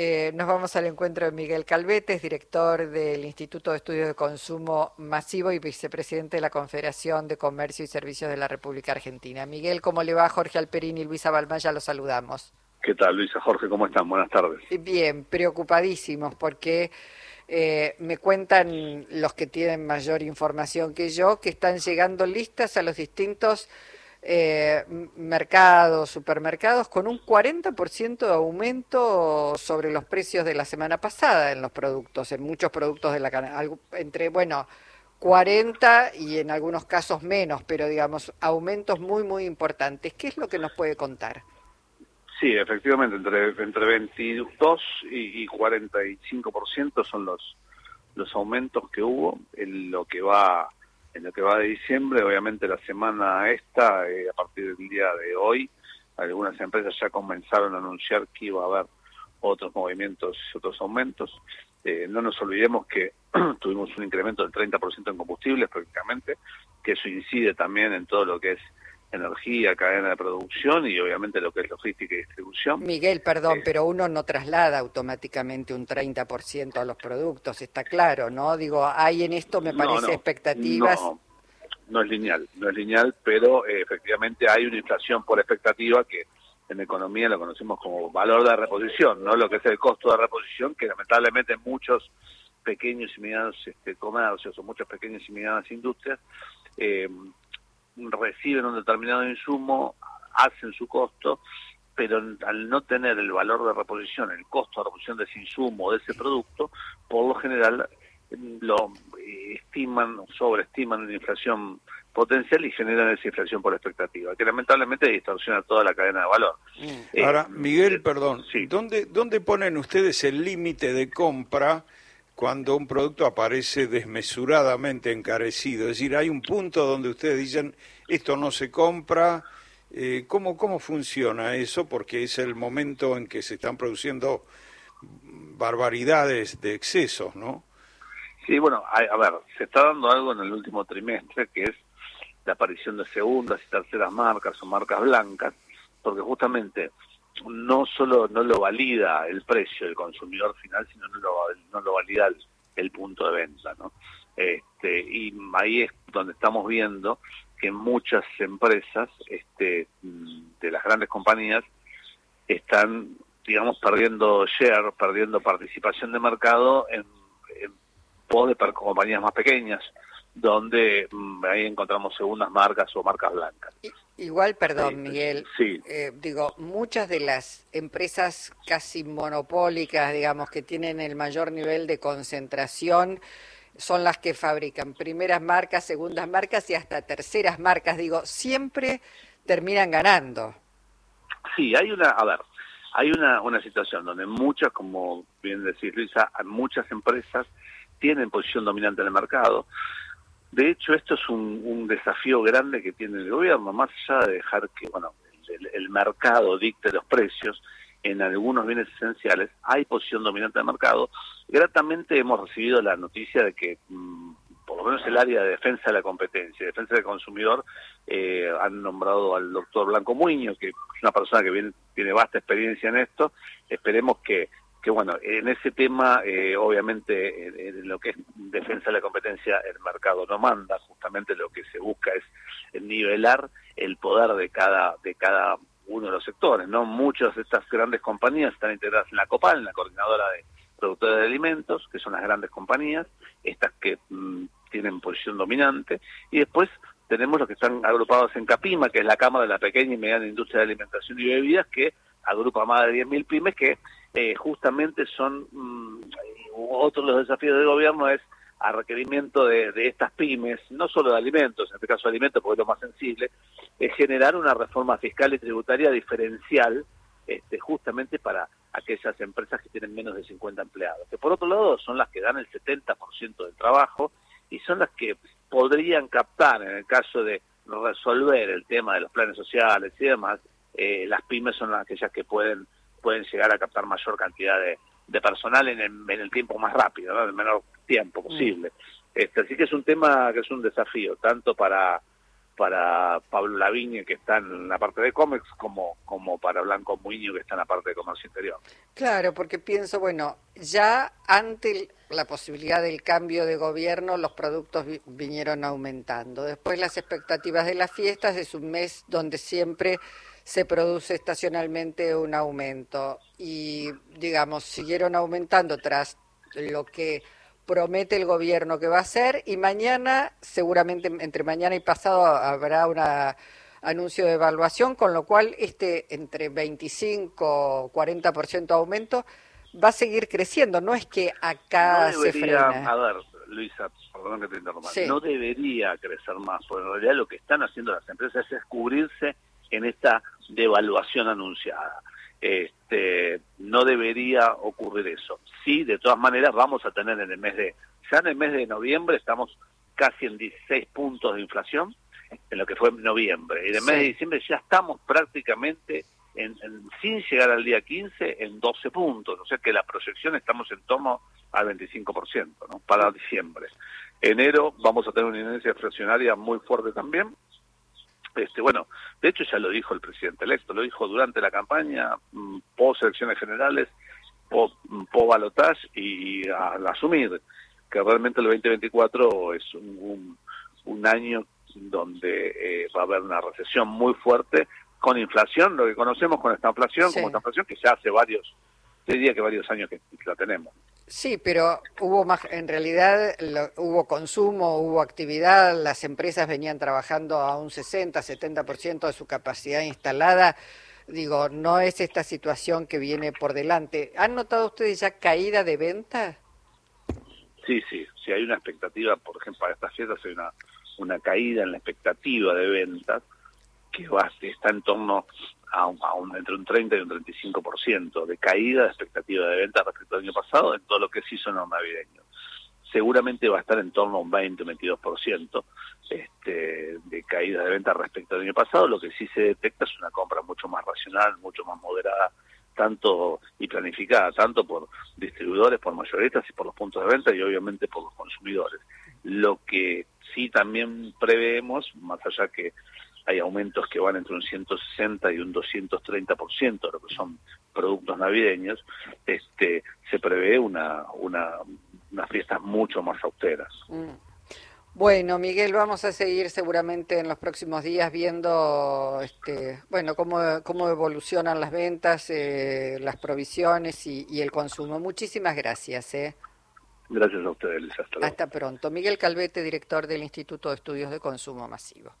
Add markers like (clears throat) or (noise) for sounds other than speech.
Eh, nos vamos al encuentro de Miguel Calvetes, director del Instituto de Estudios de Consumo Masivo y vicepresidente de la Confederación de Comercio y Servicios de la República Argentina. Miguel, ¿cómo le va? Jorge Alperín y Luisa Balmaya los saludamos. ¿Qué tal, Luisa? Jorge, ¿cómo están? Buenas tardes. Bien, preocupadísimos porque eh, me cuentan los que tienen mayor información que yo que están llegando listas a los distintos eh, mercados, supermercados, con un 40% de aumento sobre los precios de la semana pasada en los productos, en muchos productos de la cadena, entre, bueno, 40 y en algunos casos menos, pero digamos, aumentos muy, muy importantes. ¿Qué es lo que nos puede contar? Sí, efectivamente, entre, entre 22 y, y 45% son los, los aumentos que hubo en lo que va en lo que va de diciembre, obviamente la semana esta, eh, a partir del día de hoy, algunas empresas ya comenzaron a anunciar que iba a haber otros movimientos, otros aumentos. Eh, no nos olvidemos que (clears throat) tuvimos un incremento del 30% en combustibles prácticamente, que eso incide también en todo lo que es energía, cadena de producción y obviamente lo que es logística y distribución. Miguel, perdón, eh, pero uno no traslada automáticamente un 30% a los productos, está claro, ¿no? Digo, hay en esto, me parece, expectativas. No, no es lineal, no es lineal, pero eh, efectivamente hay una inflación por expectativa que en economía lo conocemos como valor de reposición, ¿no? Lo que es el costo de reposición, que lamentablemente muchos pequeños y medianos este, comercios o muchas pequeñas y medianas industrias eh, reciben un determinado insumo, hacen su costo, pero al no tener el valor de reposición, el costo de reposición de ese insumo, de ese producto, por lo general lo estiman, sobreestiman la inflación potencial y generan esa inflación por expectativa, que lamentablemente distorsiona toda la cadena de valor. Mm. Ahora, eh, Miguel, eh, perdón, ¿dónde, ¿dónde ponen ustedes el límite de compra cuando un producto aparece desmesuradamente encarecido. Es decir, hay un punto donde ustedes dicen, esto no se compra. Eh, ¿cómo, ¿Cómo funciona eso? Porque es el momento en que se están produciendo barbaridades de excesos, ¿no? Sí, bueno, a, ver, se está dando algo en el último trimestre, que es la aparición de segundas y terceras marcas o marcas blancas, porque justamente no solo no lo valida el precio del consumidor final, sino no lo, no lo valida el, punto de venta, ¿no? Este, y ahí es donde estamos viendo que muchas empresas este, de las grandes compañías están, digamos, perdiendo share, perdiendo participación de mercado en, en pos de compañías más pequeñas, donde mm, ahí encontramos segundas marcas o marcas blancas. Igual, perdón, Miguel. Sí. Eh, digo, muchas de las empresas casi monopólicas, digamos, que tienen el mayor nivel de concentración, son las que fabrican primeras marcas, segundas marcas y hasta terceras marcas. Digo, siempre terminan ganando. Sí, hay una, a ver, hay una, una situación donde muchas, como bien decís Luisa, muchas empresas tienen posición dominante en el mercado de hecho, esto es un, desafío grande que tiene el gobierno, más allá de dejar que bueno el, mercado dicte los precios en algunos bienes esenciales, hay posición dominante del mercado. Gratamente hemos recibido la noticia de que mm, por lo menos el área de defensa de la competencia, defensa del consumidor, eh, han nombrado al doctor Blanco Muño, que es una persona que tiene vasta experiencia en esto. Esperemos que que bueno, en ese tema, eh, obviamente, en, lo que es defensa de la competencia, el mercado no manda, justamente lo que se busca es nivelar el poder de cada, de cada uno de los sectores, ¿no? Muchas de estas grandes compañías están integradas en la COPAL, en la Coordinadora de Productores de Alimentos, que son las grandes compañías, estas que mm, tienen posición dominante, y después tenemos los que están agrupados en CAPIMA, que es la Cámara de la Pequeña y Mediana Industria de Alimentación y Bebidas, que agrupa más de 10.000 pymes que eh, justamente son mm, otro de los desafíos del gobierno es a requerimiento de, estas pymes, no solo de alimentos, en este caso de alimentos porque es lo más sensible, es generar una reforma fiscal y tributaria diferencial este, justamente para aquellas empresas que tienen menos de 50 empleados, que por otro lado son las que dan el 70% del trabajo y son las que podrían captar en el caso de resolver el tema de los planes sociales y demás, eh, las pymes son aquellas que pueden pueden llegar a captar mayor cantidad de, personal en el, tiempo más rápido, ¿no? en el menor tiempo posible. Este, así que es un tema que es un desafío, tanto para para Pablo Lavigne, que está en la parte de cómics, como, como para Blanco Muñoz, que está en la parte de comercio interior. Claro, porque pienso, bueno, ya ante la posibilidad del cambio de gobierno, los productos vinieron aumentando. Después las expectativas de las fiestas es un mes donde siempre se produce estacionalmente un aumento y, digamos, siguieron aumentando tras lo que promete el gobierno que va a hacer y mañana, seguramente entre mañana y pasado habrá un anuncio de evaluación, con lo cual este entre 25 40% aumento va a seguir creciendo, no es que acá se frena. A ver, Luisa, perdón que te interrumpa, no debería crecer más, porque en realidad lo que están haciendo las empresas es cubrirse en esta devaluación anunciada este, no debería ocurrir eso. Sí, de todas maneras vamos a tener en el mes de, ya en el mes de noviembre estamos casi en 16 puntos de inflación, en lo que fue noviembre, y en el mes de diciembre ya estamos prácticamente, en, sin llegar al día 15, en 12 puntos, o sea que la proyección estamos en torno al 25%, ¿no? Para diciembre. Enero vamos a tener una inercia inflacionaria muy fuerte también, este, bueno, de hecho ya lo dijo el presidente electo, lo dijo durante la campaña, mm, post elecciones generales, po, mm, balotage y al asumir que realmente el 2024 es un, un, año donde eh, va a haber una recesión muy fuerte con inflación, lo que conocemos con esta inflación, como esta inflación que ya hace varios, diría que varios años que la tenemos. Sí, pero hubo más, en realidad hubo consumo, hubo actividad, las empresas venían trabajando a un 60, 70% de su capacidad instalada. Digo, no es esta situación que viene por delante. ¿Han notado ustedes ya caída de venta? Sí, sí, si hay una expectativa, por ejemplo, para estas fiestas hay una, una caída en la expectativa de ventas que va, está en torno a un, entre un 30 y un 35% de caída de expectativa de venta respecto al año pasado en todo lo que sí son los navideños. Seguramente va a estar en torno a un 20 o 22% este, de caída de venta respecto al año pasado. Lo que sí se detecta es una compra mucho más racional, mucho más moderada tanto y planificada tanto por distribuidores, por mayoristas y por los puntos de venta y obviamente por los consumidores. Lo que sí también preveemos, más allá que hay aumentos que van entre un 160 y un 230% de lo que son productos navideños, este, se prevé una, una, unas fiestas mucho más austeras. Mm. Bueno, Miguel, vamos a seguir seguramente en los próximos días viendo, este, bueno, cómo, cómo evolucionan las ventas, eh, las provisiones y, y, el consumo. Muchísimas gracias. Eh. Gracias a ustedes, Hasta, Hasta pronto. Miguel Calvete, director del Instituto de Estudios de Consumo Masivo.